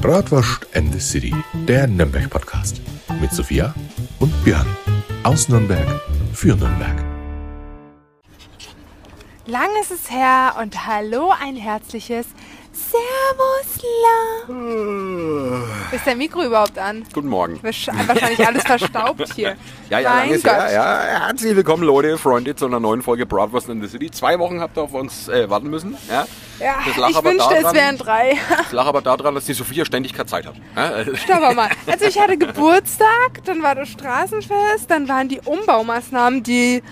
Bratwurst and the City, der Nürnberg-Podcast. Mit Sophia und Björn. Aus Nürnberg für Nürnberg. Lang ist es her und hallo ein herzliches Servusla. Ist dein Mikro überhaupt an? Guten Morgen. Wahrscheinlich alles verstaubt hier. Ja, ja, mein lange Gott. her. Ja, herzlich willkommen, Leute, Freunde, zu einer neuen Folge Bratwurst in the City. Zwei Wochen habt ihr auf uns äh, warten müssen. Ja, Ja, ich wünschte, es daran- wären drei. Es lag aber daran, dass die Sophia ständig keine Zeit hat. Ja, äh, wir mal. Also ich hatte Geburtstag, dann war das Straßenfest, dann waren die Umbaumaßnahmen, die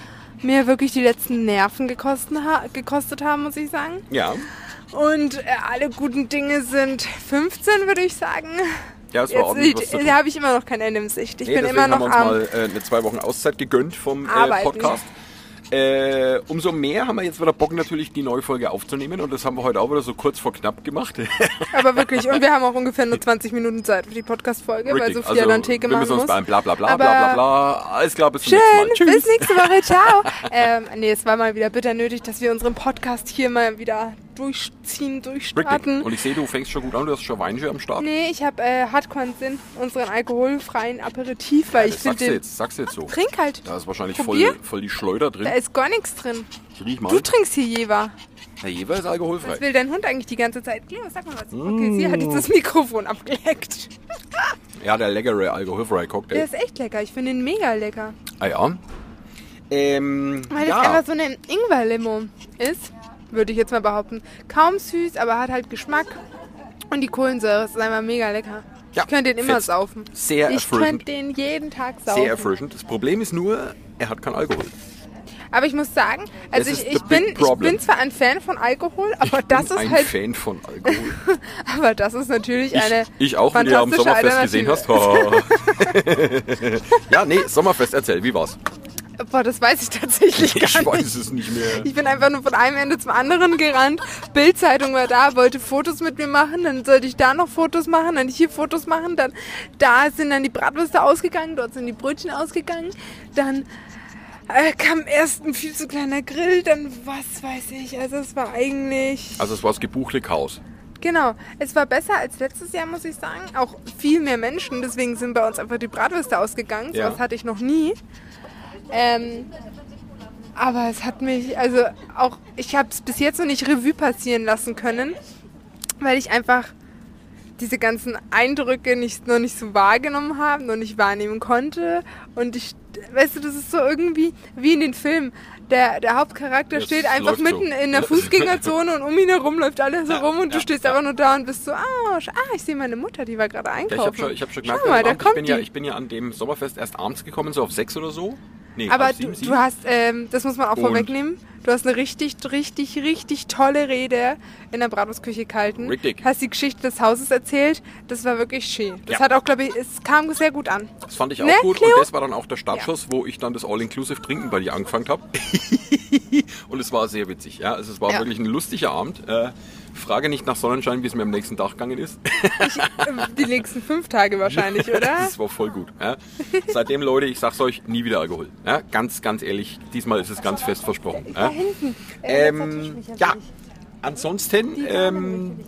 mir wirklich die letzten Nerven gekostet haben, muss ich sagen. ja. Und äh, alle guten Dinge sind 15, würde ich sagen. ja, es war ordentlich Jetzt tun. da habe ich immer noch keine Ende im Sicht. Ich Nee, bin immer noch haben wir uns mal äh, eine zwei Wochen Auszeit gegönnt vom äh. Podcast. Äh, umso mehr haben wir jetzt wieder Bock, natürlich die neue Folge aufzunehmen und das haben wir heute auch wieder so kurz vor knapp gemacht. Aber wirklich, und wir haben auch ungefähr nur 20 Minuten Zeit für die Podcast-Folge, weil. Sophia dann Theke wir machen müssen uns muss. beim bla bla bla Aber bla bla bla. Alles klar, bis zum Schön, nächsten Mal. bis nächste Woche, ciao. ähm, nee, es war mal wieder bitter nötig, dass wir unseren Podcast hier mal wieder durchziehen, Richtig. durchstarten. Und ich sehe, du fängst schon gut an, du hast schon Weinchen am Start. Nee, ich habe äh, Hardcore-Sinn, unseren alkoholfreien Aperitif, weil ich das finde den... jetzt, sagst du jetzt so. Trink halt. Da ist wahrscheinlich Probier. voll, voll die Schleuder drin. Da ist gar nichts drin. Ich riech mal. Du trinkst hier Jever. Der Jever ist alkoholfrei. Was will dein Hund eigentlich die ganze Zeit? Cleo, sag mal was. Mm. Okay, sie hat jetzt das Mikrofon abgeleckt. Ja, der leckere alkoholfreie Cocktail. Der ist echt lecker. Ich finde ihn mega lecker. Ah ja. Ähm, Weil ja. das einfach so eine Ingwer-Limo ist, würde ich jetzt mal behaupten. Kaum süß, aber hat halt Geschmack. Und die Kohlensäure ist einfach mega lecker. Ja, ich könnte den immer fetzt. saufen. Sehr ich erfrischend. könnte den jeden Tag saufen. Sehr erfrischend. Das Problem ist nur, er hat keinen Alkohol. Aber ich muss sagen, also Das ich, ich, bin, ich bin zwar ein Fan von Alkohol, aber das ich bin ist ein halt, Fan von Alkohol. aber das ist natürlich Ich, eine ich auch, wie du ja am Sommerfest gesehen hast. Ja, nee, Sommerfest, erzähl, wie war's? Boah, das weiß ich tatsächlich gar Ich nicht. weiß es nicht mehr. Ich bin einfach nur von einem Ende zum anderen gerannt. Bildzeitung war da, wollte Fotos mit mir machen. Dann sollte ich da noch Fotos machen, dann hier Fotos machen. Dann da sind dann die Bratwürste ausgegangen, dort sind die Brötchen ausgegangen. Dann äh, kam erst ein viel zu kleiner Grill, dann was weiß ich. Also es war eigentlich Also es war das gebuchte Chaos. genau. Es war besser als letztes Jahr, muss ich sagen. Auch viel mehr Menschen, deswegen sind bei uns einfach die Bratwürste ausgegangen. So Ja. was hatte ich noch nie. Ähm, aber es hat mich, also auch, ich habe es bis jetzt noch nicht Revue passieren lassen können, weil ich einfach diese ganzen Eindrücke nicht, noch nicht so wahrgenommen habe, noch nicht wahrnehmen konnte. Und ich, weißt du, das ist so irgendwie wie in den Filmen. Der, der Hauptcharakter Das steht einfach mitten so. in der Fußgängerzone und um ihn herum läuft alles so rum und du ja, stehst ja. einfach nur da und bist so, ah, ah ich sehe meine Mutter, die war gerade Ja, einkaufen. ich habe schon, ich hab schon gemerkt, mal, da ich, bin ja, ich bin ja an dem Sommerfest erst abends gekommen, so auf sechs oder so. Nee, Aber du, du hast, ähm, das muss man auch vorwegnehmen, du hast eine richtig, richtig, richtig tolle Rede in der Bratwurstküche gehalten. Richtig. Hast die Geschichte des Hauses erzählt. Das war wirklich schön. Das Ja. hat auch, glaube ich, es kam sehr gut an. Das fand ich auch Ne, gut Cleo? und das war dann auch der Startschuss, wo ich dann das All-Inclusive-Trinken bei dir angefangen habe. und es war sehr witzig. Ja? Also es war Ja. wirklich ein lustiger Abend. Äh, frage nicht nach Sonnenschein, wie es mir am nächsten Tag gegangen ist. Ähm, Die nächsten fünf Tage wahrscheinlich, oder? Das war voll gut. Ja? Seitdem, Leute, ich sag's euch, nie wieder Alkohol. Ja? Ganz, ganz ehrlich, diesmal ist es ganz fest versprochen. Ja? Hinten. Äh, Ähm, ja, ansonsten, ähm,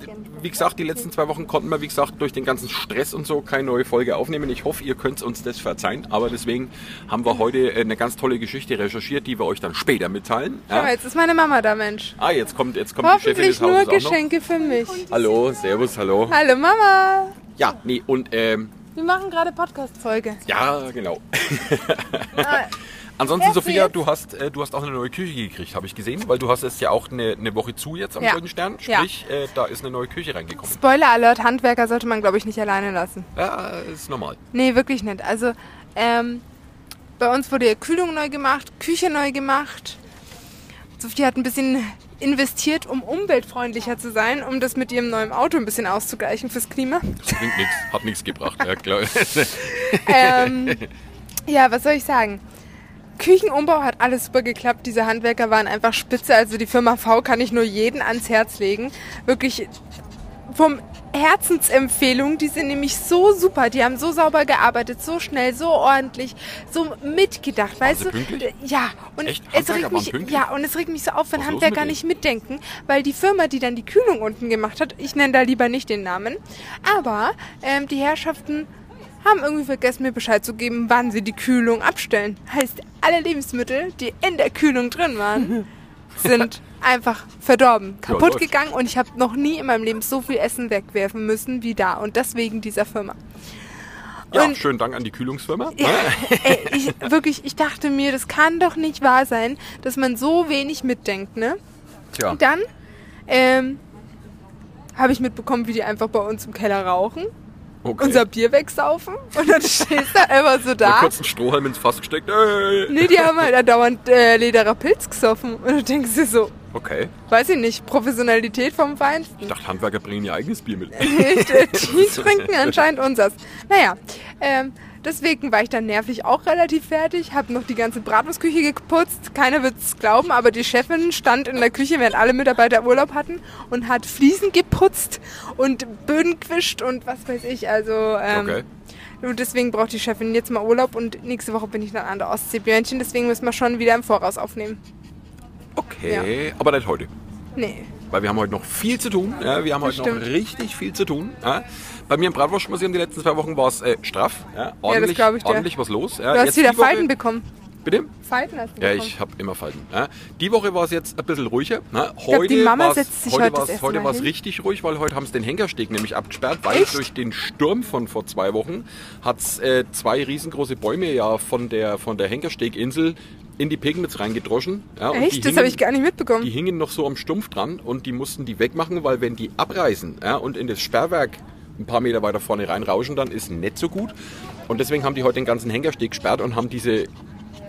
wie gesagt, die letzten zwei Wochen konnten wir, wie gesagt, durch den ganzen Stress und so keine neue Folge aufnehmen. Ich hoffe, ihr könnt uns das verzeihen. Aber deswegen haben wir heute äh, eine ganz tolle Geschichte recherchiert, die wir euch dann später mitteilen. Ja? jetzt ist meine Mama da, Mensch. Ah, jetzt kommt, jetzt kommt die Chefin Hoffentlich des nur Hauses noch. Geschenke für mich. Hallo, servus, hallo. Hallo Mama. Ja, nee, und ähm, Wir machen gerade Podcast-Folge. ja, genau. Ansonsten, Erzähl Sophia, du hast, äh, du hast auch eine neue Küche gekriegt, habe ich gesehen, weil du hast jetzt ja auch eine, eine Woche zu jetzt am Ja. Golden Stern. Ja. Sprich, äh, da ist eine neue Küche reingekommen. Spoiler Alert, Handwerker sollte man, glaube ich, nicht alleine lassen. Ja, ist normal. Nee, wirklich nicht. Also, ähm, bei uns wurde ja Kühlung neu gemacht, Küche neu gemacht. Sophie hat ein bisschen investiert, um umweltfreundlicher zu sein, um das mit ihrem neuen Auto ein bisschen auszugleichen fürs Klima. Das bringt nichts, hat nichts gebracht. Ja, klar. ähm, ja, was soll ich sagen? Küchenumbau hat alles super geklappt. Diese Handwerker waren einfach spitze. Also die Firma V kann ich nur jeden ans Herz legen. Wirklich vom Herzensempfehlung. Die sind nämlich so super. Die haben so sauber gearbeitet, so schnell, so ordentlich, so mitgedacht. Weißt du? pünktlich? Ja. Und Echt? es regt mich, ja, und es regt mich so auf, wenn Was Handwerker nicht mitdenken, weil die Firma, die dann die Kühlung unten gemacht hat, ich nenne da lieber nicht den Namen, aber ähm, die Herrschaften haben irgendwie vergessen, mir Bescheid zu geben, wann sie die Kühlung abstellen. Heißt, alle Lebensmittel, die in der Kühlung drin waren, sind einfach verdorben, kaputt läuft. gegangen und ich habe noch nie in meinem Leben so viel Essen wegwerfen müssen wie da und deswegen dieser Firma. Ja, Und- schönen Dank an die Kühlungsfirma. Ja, ey, ich, wirklich, ich dachte mir, das kann doch nicht wahr sein, dass man so wenig mitdenkt, ne? Tja, Und dann ähm, habe ich mitbekommen, wie die einfach bei uns im Keller rauchen, okay. unser Bier wegsaufen und dann stehst du einfach so da. kurz einen Strohhalm ins Fass gesteckt. Ey. Nee, die haben halt andauernd äh, Lederer Pilz gesoffen. Und du denkst dir so, Okay. weiß ich nicht, Professionalität vom Feinsten. Ich dachte, Handwerker bringen ihr eigenes Bier mit. die trinken anscheinend unsers. Naja, ähm, deswegen war ich dann nervlich auch relativ fertig, habe noch die ganze Bratwurstküche geputzt. Keiner wird es glauben, aber die Chefin stand in der Küche, während alle Mitarbeiter Urlaub hatten und hat Fliesen geputzt und Böden gewischt und was weiß ich. Also ähm, Okay. und deswegen braucht die Chefin jetzt mal Urlaub und nächste Woche bin ich dann an der Ostsee Björnchen. Deswegen müssen wir schon wieder im Voraus aufnehmen. Okay, aber nicht heute. Nee. Weil wir haben heute noch viel zu tun. Ja, wir haben Das heute noch stimmt. richtig viel zu tun. Ja. Bei mir im Bratwurstmuseum die letzten zwei Wochen war es äh, straff. Ja, ordentlich, glaub ich dir. ordentlich was los. Ja, Du hast wieder Falten bekommen. Bitte? Falten hast du Ja, bekommen. ich habe immer Falten. Ja. Die Woche war es jetzt ein bisschen ruhiger. Glaub, Heute war es richtig ruhig, weil heute haben sie den Henkersteg nämlich abgesperrt, weil Echt? durch den Sturm von vor zwei Wochen hat es äh, zwei riesengroße Bäume ja von der, von der Henkersteginsel in die Pegnitz reingedroschen. Ja, Echt? Das habe ich gar nicht mitbekommen. Die hingen noch so am Stumpf dran und die mussten die wegmachen, weil wenn die abreißen ja, und in das Sperrwerk ein paar Meter weiter vorne reinrauschen, dann ist nicht so gut. Und deswegen haben die heute den ganzen Henkersteg gesperrt und haben diese,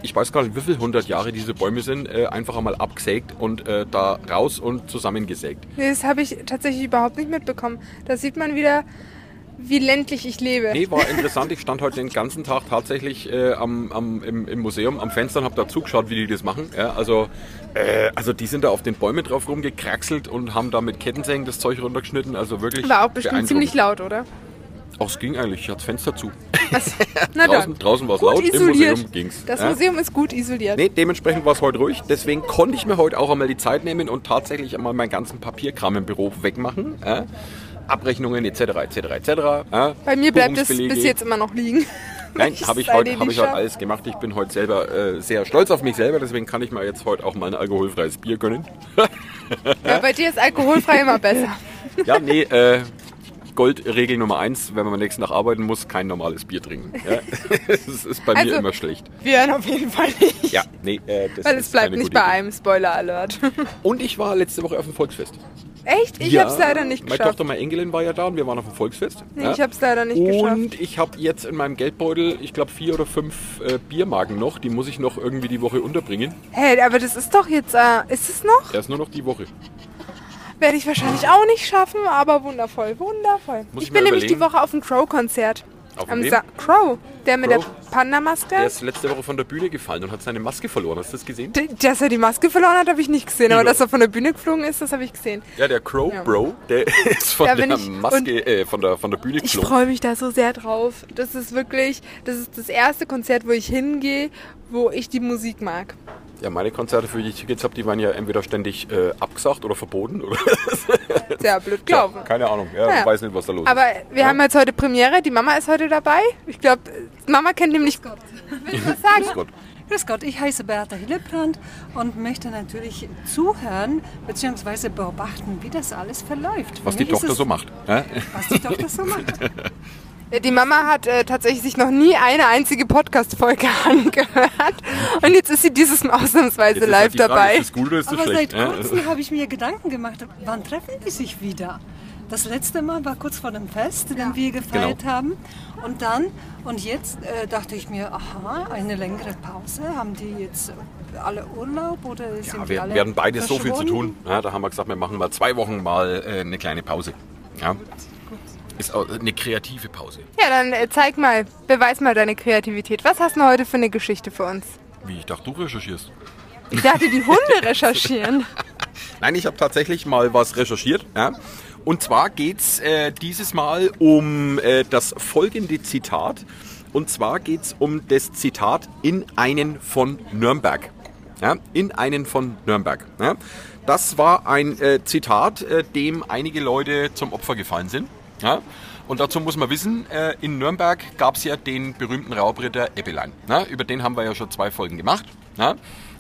ich weiß gar nicht, wie viele hundert Jahre diese Bäume sind, äh, einfach einmal abgesägt und äh, da raus und zusammengesägt. Nee, das habe ich tatsächlich überhaupt nicht mitbekommen. Da sieht man wieder, wie ländlich ich lebe. Nee, war interessant. Ich stand heute den ganzen Tag tatsächlich äh, am, am, im, im Museum am Fenster und habe da zugeschaut, wie die das machen. Ja, also, äh, also die sind da auf den Bäumen drauf rumgekraxelt und haben da mit Kettensägen das Zeug runtergeschnitten. Also wirklich War auch bestimmt ziemlich laut, oder? Auch es ging eigentlich, ich hatte das Fenster zu. Na draußen draußen war es laut, isoliert. im Museum ging's. Das ja. Museum ist gut isoliert. Nee, dementsprechend war es heute ruhig. Deswegen konnte ich mir heute auch einmal die Zeit nehmen und tatsächlich einmal meinen ganzen Papierkram im Büro wegmachen. Ja. Abrechnungen etc. etc. etc. Ja. Bei mir bleibt es bis jetzt immer noch liegen. Nein, habe ich, heute, hab ich heute alles gemacht. Ich bin heute selber äh, sehr stolz auf mich selber, deswegen kann ich mir jetzt heute auch mal ein alkoholfreies Bier gönnen. Ja, bei dir ist alkoholfrei immer besser. Ja, nee, äh, Goldregel Nummer eins, wenn man am nächsten Tag arbeiten muss, kein normales Bier trinken. Ja. das ist bei Also- mir immer schlecht. Wir hören auf jeden Fall nicht. Ja, nee, äh, das Weil ist es bleibt nicht bei Idee. einem Spoiler-Alert. Und ich war letzte Woche auf dem Volksfest. Echt? Ich hab's leider nicht Meine geschafft. Tochter, meine Enkelin war ja da und wir waren auf dem Volksfest. Nee, ja. ich hab's leider nicht geschafft. Und ich habe jetzt in meinem Geldbeutel, ich glaube, vier oder fünf äh, Biermarken noch. Die muss ich noch irgendwie die Woche unterbringen. Hey, aber das ist doch jetzt, äh, ist es noch? Erst nur noch die Woche. Werde ich wahrscheinlich auch nicht schaffen, aber wundervoll, wundervoll. Muss ich ich bin nämlich die. Woche auf dem Crow-Konzert. Auf Am? Sa Crow, der mit Crow? der Panda-Maske. Der ist letzte Woche von der Bühne gefallen und hat seine Maske verloren. Hast du das gesehen? D- Dass er die Maske verloren hat, habe ich nicht gesehen, aber dass er von der Bühne geflogen ist, das habe ich gesehen. Ja, der Crow Ja. Bro, der ist von der ich- Maske, äh, von der, von der Bühne Ich geflogen. freue mich da so sehr drauf. Das ist wirklich, das ist das erste Konzert, wo ich hingehe, wo ich die Musik mag. Ja, meine Konzerte, für die ich Tickets habe, die waren ja entweder ständig äh, abgesagt oder verboten. Oder Sehr blöd gelaufen. keine Ahnung, ja, Ja. weiß nicht, was da los Aber ist. wir haben jetzt heute Premiere, die Mama ist heute dabei. Ich glaube, Mama kennt nämlich... Willst du was sagen? Grüß Gott. Grüß Gott, ich heiße Bertha Hillebrand und möchte natürlich zuhören bzw. beobachten, wie das alles verläuft. Was die Tochter so macht. Ja? Was die Tochter so macht. Die Mama hat äh, tatsächlich sich noch nie eine einzige Podcast-Folge angehört. Und jetzt ist sie dieses Mal ausnahmsweise Jetzt ist live halt die Frage, dabei. Ist das gut oder ist das Aber schlecht? seit Ja? kurzem habe ich mir Gedanken gemacht, wann treffen die sich wieder? Das letzte Mal war kurz vor dem Fest, den wir gefeiert Genau. haben. Und dann, und jetzt äh, dachte ich mir, aha, eine längere Pause. Haben die jetzt alle Urlaub oder sind Ja, die wir, alle wir hatten beide so viel zu tun. Ja, da haben wir gesagt, wir machen mal zwei Wochen mal äh, eine kleine Pause. Ja. Ist auch eine kreative Pause. Ja, dann äh, zeig mal, beweis mal deine Kreativität. Was hast du heute für eine Geschichte für uns? Wie ich dachte, du recherchierst. Ich dachte, die Hunde recherchieren. Nein, ich habe tatsächlich mal was recherchiert. Ja? und zwar geht's äh, dieses Mal um äh, das folgende Zitat. Und zwar geht's um das Zitat in einen von Nürnberg. Ja, in einen von Nürnberg. Ja. Das war ein äh, Zitat, äh, dem einige Leute zum Opfer gefallen sind. Ja. Und dazu muss man wissen, äh, in Nürnberg gab's ja den berühmten Raubritter Eppelein. Ja. Über den haben wir ja schon zwei Folgen gemacht. Ja.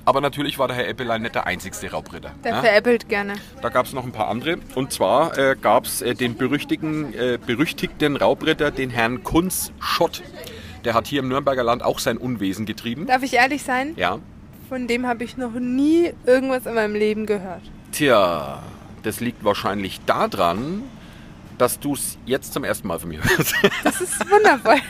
Aber natürlich war der Herr Eppelein nicht der einzigste Raubritter. Der ja. veräppelt gerne. Da gab es noch ein paar andere. Und zwar äh, gab es äh, den berüchtigten, äh, berüchtigten Raubritter, den Herrn Kunz Schott. Der hat hier im Nürnberger Land auch sein Unwesen getrieben. Darf ich ehrlich sein? Ja. Von dem habe ich noch nie irgendwas in meinem Leben gehört. Tja, das liegt wahrscheinlich daran, dass du es jetzt zum ersten Mal von mir hörst. Das ist wundervoll.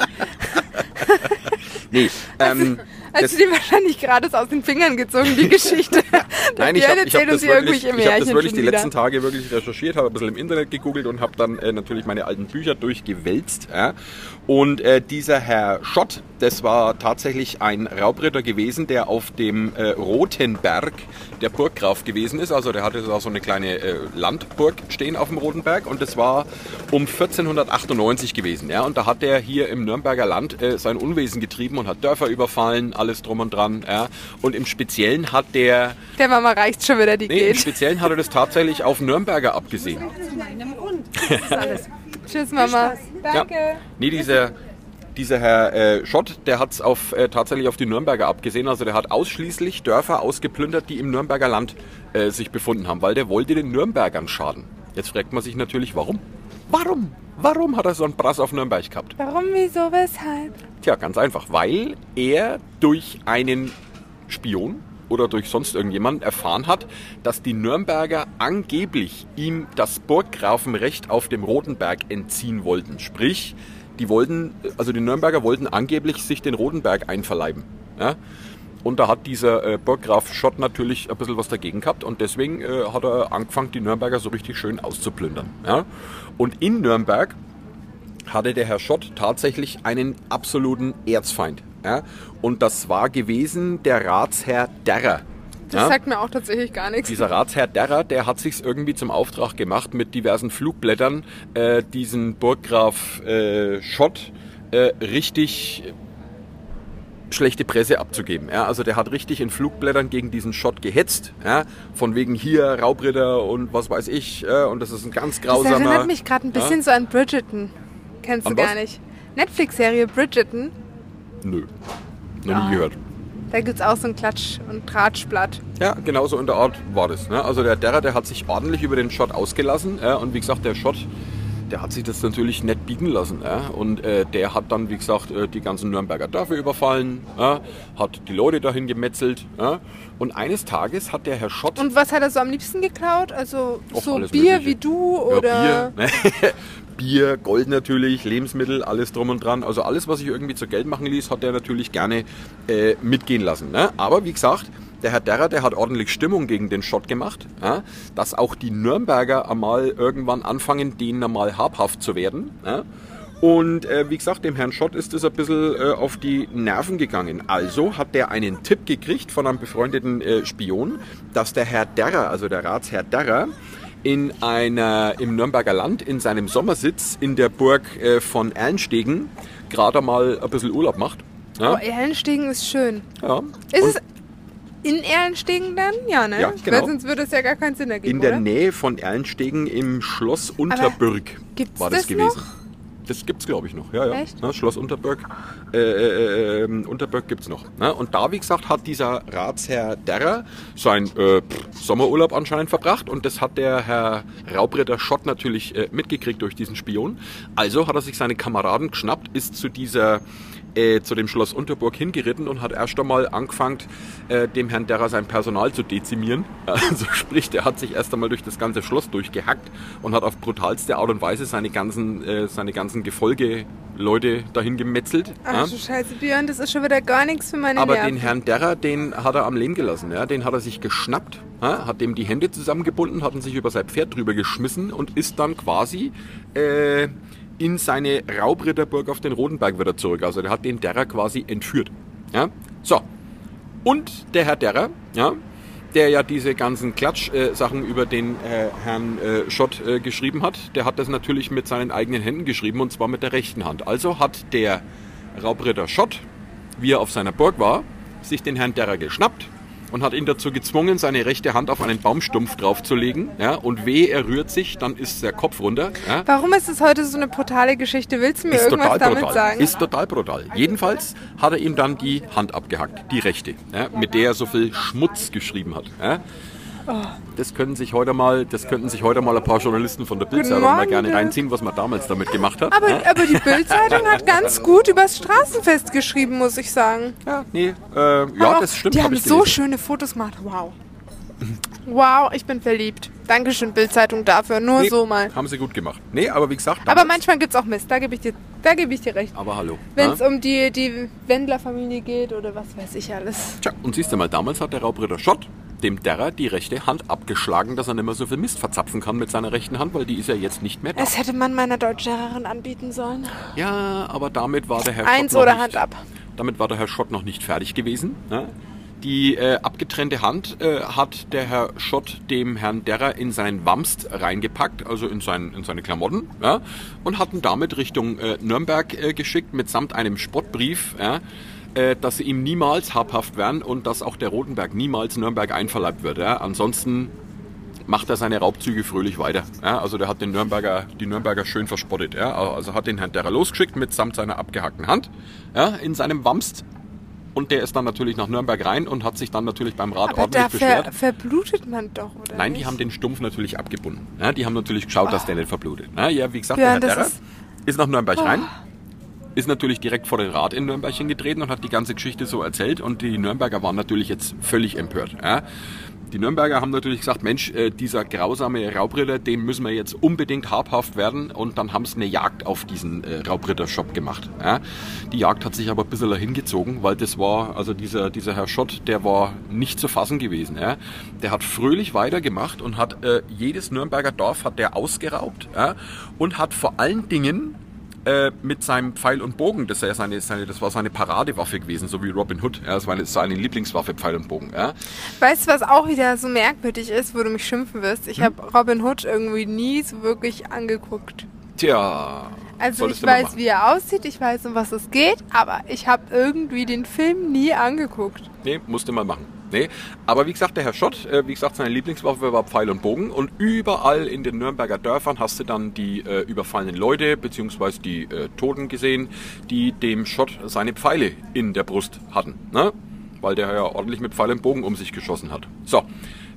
nee, ähm, Hast das- du dir wahrscheinlich gerade aus den Fingern gezogen, die Geschichte. Nein, ich habe hab das, wirklich, ich hab das wirklich die wieder. letzten Tage wirklich recherchiert, habe ein bisschen im Internet gegoogelt und habe dann äh, natürlich meine alten Bücher durchgewälzt. Ja. Und äh, dieser Herr Schott, das war tatsächlich ein Raubritter gewesen, der auf dem äh, Rotenberg der Burggraf gewesen ist. Also der hatte da so eine kleine äh, Landburg stehen auf dem Rotenberg und das war um 1498 gewesen. Ja. Und da hat er hier im Nürnberger Land äh, sein Unwesen getrieben und hat Dörfer überfallen, alles drum und dran. Ja. Und im Speziellen hat der Der Mama reicht schon wieder, die Nee, im geht. Speziellen hat er das tatsächlich auf Nürnberger abgesehen. Tschüss, Mama. Danke. Ja. Nee, dieser, dieser Herr äh, Schott, der hat es auf, äh, tatsächlich auf die Nürnberger abgesehen. Also der hat ausschließlich Dörfer ausgeplündert, die im Nürnberger Land äh, sich befunden haben, weil der wollte den Nürnbergern schaden. Jetzt fragt man sich natürlich, warum? Warum? Warum hat er so einen Brass auf Nürnberg gehabt? Warum, wieso, weshalb? Tja, ganz einfach, weil er durch einen Spion oder durch sonst irgendjemanden erfahren hat, dass die Nürnberger angeblich ihm das Burggrafenrecht auf dem Rotenberg entziehen wollten. Sprich, die wollten, also die Nürnberger wollten angeblich sich den Rotenberg einverleiben. Ja? Und da hat dieser äh, Burggraf Schott natürlich ein bisschen was dagegen gehabt und deswegen äh, hat er angefangen, die Nürnberger so richtig schön auszuplündern. Ja? Und in Nürnberg hatte der Herr Schott tatsächlich einen absoluten Erzfeind. Ja? Und das war gewesen der Ratsherr Derrer. Das ja? sagt mir auch tatsächlich gar nichts. Dieser Ratsherr Derrer, der hat sich irgendwie zum Auftrag gemacht, mit diversen Flugblättern äh, diesen Burggraf äh, Schott äh, richtig schlechte Presse abzugeben. Ja, also der hat richtig in Flugblättern gegen diesen Schott gehetzt, ja, von wegen hier Raubritter und was weiß ich, ja, und das ist ein ganz das grausamer. erinnert mich gerade ein bisschen so an Bridgerton. Kennst du An gar was? nicht. Netflix-Serie Bridgerton. Nö, noch Ah. nie gehört. Da gibt es auch so ein Klatsch- und Tratschblatt. Ja, genau so in der Art war das. Ne? Also der Derrer, der hat sich ordentlich über den Shot ausgelassen. Ja? Und wie gesagt, der Shot, der hat sich das natürlich nicht bieten lassen. Ja? Und äh, der hat dann, wie gesagt, äh, die ganzen Nürnberger Dörfer überfallen, ja? hat die Leute dahin gemetzelt. Und eines Tages hat der Herr Schott... Und was hat er so am liebsten geklaut? Also Och, so Bier Mögliche. wie du oder... Bier, ne? Bier, Gold natürlich, Lebensmittel, alles drum und dran. Also alles, was sich irgendwie zu Geld machen ließ, hat er natürlich gerne äh, mitgehen lassen. Ne? Aber wie gesagt, der Herr Derrer, der hat ordentlich Stimmung gegen den Schott gemacht, ja? dass auch die Nürnberger einmal irgendwann anfangen, denen einmal habhaft zu werden. Ja? Und äh, wie gesagt, dem Herrn Schott ist es ein bisschen äh, auf die Nerven gegangen. Also hat der einen Tipp gekriegt von einem befreundeten äh, Spion, dass der Herr Derrer, also der Ratsherr Derrer, in einer, im Nürnberger Land in seinem Sommersitz in der Burg äh, von Erlenstegen gerade mal ein bisschen Urlaub macht. Ja, Oh, Erlenstegen ist schön. ja. Ist Und es in Erlenstegen dann? Ja, ne? Ja, genau. Weil sonst würde es ja gar keinen Sinn ergeben, in der oder? Nähe von Erlenstegen im Schloss Unterbürg war das, das gewesen. noch? Das gibt's glaube ich noch, ja, ja. Echt? Ja, Schloss Unterbürg, äh, äh, äh, Unterbürg gibt's noch. Ne? Und da, wie gesagt, hat dieser Ratsherr Derrer sein äh, Sommerurlaub anscheinend verbracht und das hat der Herr Raubritter Schott natürlich äh, mitgekriegt durch diesen Spion. Also hat er sich seine Kameraden geschnappt, ist zu dieser äh, zu dem Schloss Unterburg hingeritten und hat erst einmal angefangen, äh, dem Herrn Derrer sein Personal zu dezimieren. Also sprich, der hat sich erst einmal durch das ganze Schloss durchgehackt und hat auf brutalste Art und Weise seine ganzen, äh, seine ganzen Gefolgeleute dahin gemetzelt. Ach ja. du Scheiße, Björn, das ist schon wieder gar nichts für meine Aber Nerven. den Herrn Derrer, den hat er am Leben gelassen. Ja? Den hat er sich geschnappt, ja? hat dem die Hände zusammengebunden, hat ihn sich über sein Pferd drüber geschmissen und ist dann quasi äh, in seine Raubritterburg auf den Rodenberg wieder zurück. Also der hat den Derrer quasi entführt. Ja? So. Und der Herr Derrer, ja, der ja diese ganzen Klatsch-Sachen über den äh, Herrn äh, Schott äh, geschrieben hat, der hat das natürlich mit seinen eigenen Händen geschrieben und zwar mit der rechten Hand. Also hat der Raubritter Schott, wie er auf seiner Burg war, sich den Herrn Derrer geschnappt und hat ihn dazu gezwungen, seine rechte Hand auf einen Baumstumpf draufzulegen. Ja, und weh, er rührt sich, dann ist der Kopf runter. Ja. Warum ist es heute so eine brutale Geschichte? Willst du mir Ist irgendwas damit brutal. sagen? Ist total brutal. Jedenfalls hat er ihm dann die Hand abgehackt, die rechte, ja, mit der er so viel Schmutz geschrieben hat. Ja. Das können sich heute mal, das könnten sich heute mal ein paar Journalisten von der Bildzeitung mal gerne reinziehen, was man damals damit gemacht hat. aber, ja. aber die Bildzeitung hat ganz gut übers Straßenfest geschrieben, muss ich sagen. ja, nee, äh, ja, das stimmt. Die hab haben ich so gelesen. schöne Fotos gemacht. Wow. Wow, ich bin verliebt. Dankeschön, Bildzeitung, dafür. Nur Nee, so mal. Haben sie gut gemacht. Nee, aber wie gesagt, Aber manchmal gibt es auch Mist. Da gebe ich dir, da gebe ich dir recht. aber hallo. Wenn es ja? um die, die Wendler-Familie geht oder was weiß ich alles. Tja, und siehst du mal, damals hat der Raubritter Schott dem Derrer die rechte Hand abgeschlagen, dass er nicht mehr so viel Mist verzapfen kann mit seiner rechten Hand, weil die ist ja jetzt nicht mehr da. Das hätte man meiner Deutschlehrerin anbieten sollen. Ja, aber damit war der Herr Eins Schott noch oder nicht, Hand ab. Damit war der Herr Schott noch nicht fertig gewesen. Ne? Die äh, abgetrennte Hand äh, hat der Herr Schott dem Herrn Derrer in seinen Wamst reingepackt, also in, sein, in seine Klamotten, ja, und hat ihn damit Richtung äh, Nürnberg äh, geschickt, mitsamt einem Spottbrief, ja, dass sie ihm niemals habhaft werden und dass auch der Rotenberg niemals Nürnberg einverleibt wird. Ja. Ansonsten macht er seine Raubzüge fröhlich weiter. Ja, also der hat den Nürnberger, die Nürnberger schön verspottet. Ja, also hat den Herrn Derrer losgeschickt mitsamt seiner abgehackten Hand in seinem Wamst. Und der ist dann natürlich nach Nürnberg rein und hat sich dann natürlich beim Rat Aber ordentlich da beschwert. ver, verblutet man doch, oder? Nein, die nicht? haben den Stumpf natürlich abgebunden. Die haben natürlich geschaut, dass der nicht verblutet. Ja, ja wie gesagt, Björn, der Herr Derrer ist- Oh. ist, nach Nürnberg rein, ist natürlich direkt vor den Rat in Nürnberg hingetreten und hat die ganze Geschichte so erzählt. Und die Nürnberger waren natürlich jetzt völlig empört. Ja. Die Nürnberger haben natürlich gesagt, Mensch, äh, dieser grausame Raubritter, dem müssen wir jetzt unbedingt habhaft werden. Und dann haben sie eine Jagd auf diesen äh, Raubritter-Shop gemacht. Die Jagd hat sich aber ein bisschen hingezogen, weil das war, also dieser, dieser Herr Schott, der war nicht zu fassen gewesen. Der hat fröhlich weitergemacht und hat äh, jedes Nürnberger Dorf hat der ausgeraubt und hat vor allen Dingen äh, mit seinem Pfeil und Bogen, das, seine, seine, das war seine Paradewaffe gewesen, so wie Robin Hood. Ja, das war eine- seine Lieblingswaffe, Pfeil und Bogen. Ja. Weißt du, was auch wieder so merkwürdig ist, wo du mich schimpfen wirst? Hm? Ich habe Robin Hood irgendwie nie so wirklich angeguckt. Tja, Also ich weiß, wie er aussieht, ich weiß, um was es geht, aber ich habe irgendwie den Film nie angeguckt. Nee, musste mal machen. Nee, aber wie gesagt, der Herr Schott, äh, wie gesagt, seine Lieblingswaffe war Pfeil und Bogen und überall in den Nürnberger Dörfern hast du dann die äh, überfallenen Leute beziehungsweise die äh, Toten gesehen, die dem Schott seine Pfeile in der Brust hatten, ne? weil der ja ordentlich mit Pfeil und Bogen um sich geschossen hat. So,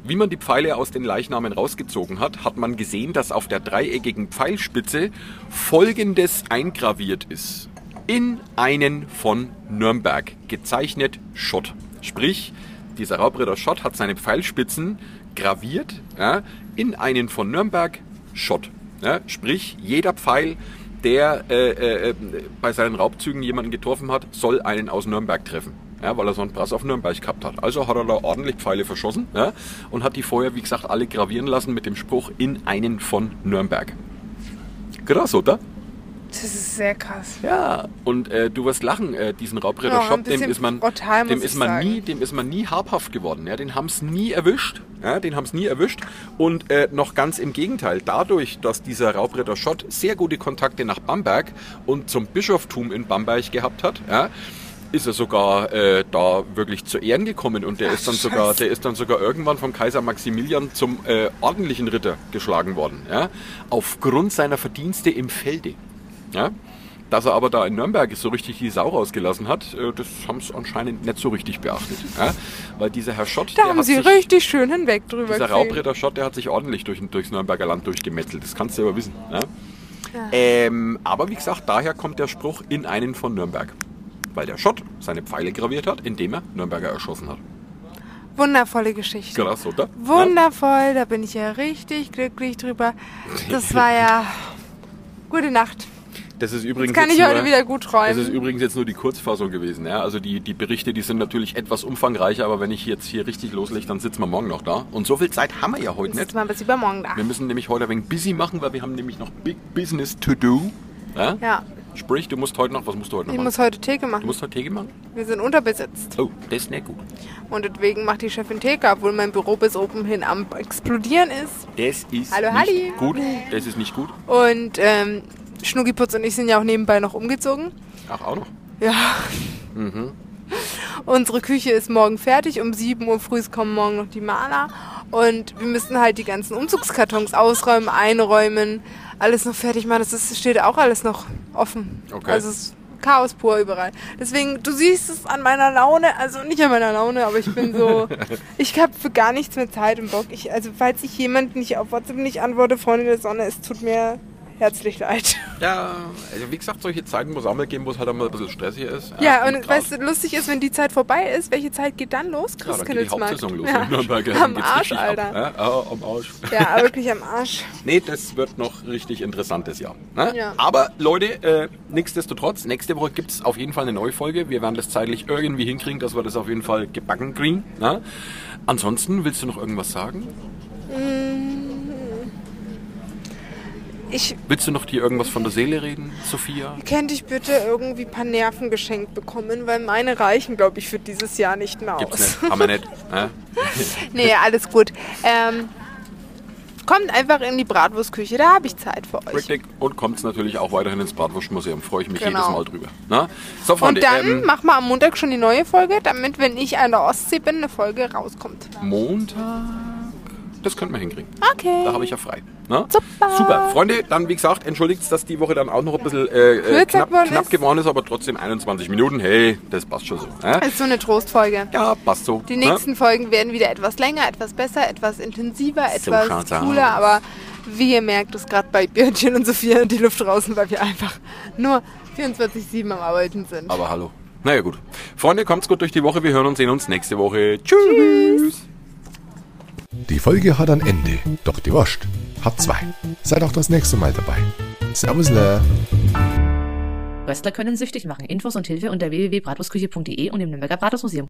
wie man die Pfeile aus den Leichnamen rausgezogen hat, hat man gesehen, dass auf der dreieckigen Pfeilspitze Folgendes eingraviert ist. In einen von Nürnberg, gezeichnet Schott. Sprich, dieser Raubritter Schott hat seine Pfeilspitzen graviert ja, in einen von Nürnberg Schott. Ja, sprich, jeder Pfeil, der äh, äh, bei seinen Raubzügen jemanden getroffen hat, soll einen aus Nürnberg treffen. Ja, weil er so einen Brass auf Nürnberg gehabt hat. Also hat er da ordentlich Pfeile verschossen ja, und hat die vorher, wie gesagt, alle gravieren lassen mit dem Spruch in einen von Nürnberg. Krass, oder? Das ist sehr krass. Ja, und äh, du wirst lachen, äh, diesen Raubritter Ja, ein Shop, dem ist man, brutal, dem ist man sagen. nie, dem ist man nie habhaft geworden. Ja, den haben's nie erwischt. Ja, den haben's nie erwischt. Und äh, noch ganz im Gegenteil, dadurch, dass dieser Raubritter Schott sehr gute Kontakte nach Bamberg und zum Bischoftum in Bamberg gehabt hat, ja, ist er sogar äh, da wirklich zu Ehren gekommen und der ist dann sogar, der ist dann sogar irgendwann vom Kaiser Maximilian zum äh, ordentlichen Ritter geschlagen worden, ja, aufgrund seiner Verdienste im Felde. Ja? Dass er aber da in Nürnberg so richtig die Sau rausgelassen hat, äh, das haben sie anscheinend nicht so richtig beachtet. Ja? Weil dieser Herr Schott, Da der haben hat sie sich, richtig schön hinweg drüber dieser. Raubritter Schott, der hat sich ordentlich durch, durchs Nürnberger Land durchgemetzelt. Das kannst du aber wissen. Ja? Ähm, aber wie gesagt, daher kommt der Spruch in einen von Nürnberg. Weil der Schott seine Pfeile graviert hat, indem er Nürnberger erschossen hat. Wundervolle Geschichte. Krass, oder? Wundervoll, da bin ich ja richtig glücklich drüber. Das war ja gute Nacht. Das ist übrigens Jetzt kann ich heute nur, wieder gut Das ist träumen. übrigens jetzt nur die Kurzfassung gewesen. Ja? Also die, die Berichte, die sind natürlich etwas umfangreicher, aber wenn ich jetzt hier richtig loslege, dann sitzen wir morgen noch da. Und so viel Zeit haben wir ja heute nicht. ist mal bis übermorgen da. Wir müssen nämlich heute ein wenig busy machen, weil wir haben nämlich noch Big Business to do. Ja? Ja, Sprich, du musst heute noch, was musst du heute noch Ich machen? muss heute Theke du machen. musst heute Tee machen? Wir sind unterbesetzt. Oh, das ist nicht gut. Und deswegen macht die Chefin Theke, obwohl mein Büro bis oben hin am explodieren ist. Das ist Hallo, nicht Halli. gut. Das ist nicht gut. Und ähm, Schnuggiputz und ich sind ja auch nebenbei noch umgezogen. Ach, auch noch. Ja. Mhm. Unsere Küche ist morgen fertig. Um 7 Uhr früh kommen morgen noch die Maler. Und wir müssen halt die ganzen Umzugskartons ausräumen, einräumen, alles noch fertig machen. Das ist, steht auch alles noch offen. Okay. Also es ist Chaos pur überall. Deswegen, du siehst es an meiner Laune, also nicht an meiner Laune, aber ich bin so, ich habe für gar nichts mehr Zeit und Bock. Ich, also falls ich jemand nicht auf WhatsApp nicht antworte, Freunde der Sonne, es tut mir herzlich leid. Ja, also wie gesagt, solche Zeiten muss es auch mal geben, wo es halt auch mal ein bisschen stressiger ist. Ja, und klar. weißt du, lustig ist, wenn die Zeit vorbei ist, welche Zeit geht dann los? Ja, dann geht die. Hauptsaison los. Ja. Am Arsch, Alter. Ab, ja, ja, am Arsch. Ja, wirklich am Arsch. Nee, das wird noch richtig interessantes Jahr. Ne? Ja. Aber Leute, äh, nichtsdestotrotz, nächste Woche gibt es auf jeden Fall eine neue Folge. Wir werden das zeitlich irgendwie hinkriegen, dass wir das auf jeden Fall gebacken kriegen. Ne? Ansonsten, willst du noch irgendwas sagen? Ich Willst du noch dir irgendwas von der Seele reden, Sophia? könnte ich bitte irgendwie ein paar Nerven geschenkt bekommen, weil meine reichen, glaube ich, für dieses Jahr nicht mehr Gibt's aus. nicht. Haben wir nicht. Ne? nee, alles gut. Ähm, kommt einfach in die Bratwurstküche, da habe ich Zeit für euch. Richtig. Und kommt natürlich auch weiterhin ins Bratwurstmuseum. Freue ich mich Genau. jedes Mal drüber. Ne? So, Freunde, Und dann ähm, machen wir am Montag schon die neue Folge, damit, wenn ich an der Ostsee bin, eine Folge rauskommt. Montag. Das könnten wir hinkriegen. Okay. Da habe ich ja frei. Ne? Super. Super. Freunde, dann wie gesagt, entschuldigt, dass die Woche dann auch noch ein bisschen äh, äh, knapp, geworden knapp ist. geworden ist, aber trotzdem 21 Minuten. Hey, das passt schon so. Ne? ist so eine Trostfolge. Ja, passt so. Die ne? nächsten Folgen werden wieder etwas länger, etwas besser, etwas intensiver, So etwas cooler, aus. aber wie ihr merkt, ist gerade bei Björnchen und Sophia die Luft draußen, weil wir einfach nur 24-7 am Arbeiten sind. Aber hallo. Naja gut. Freunde, kommt's gut durch die Woche. Wir hören und sehen uns nächste Woche. Tschüss. Die Folge hat ein Ende, doch die Wurst hat zwei. Seid auch das nächste Mal dabei. Servus, Röstler können süchtig machen. Infos und Hilfe unter www.bratwurstküche.de und im Nürnberger Bratwurstmuseum.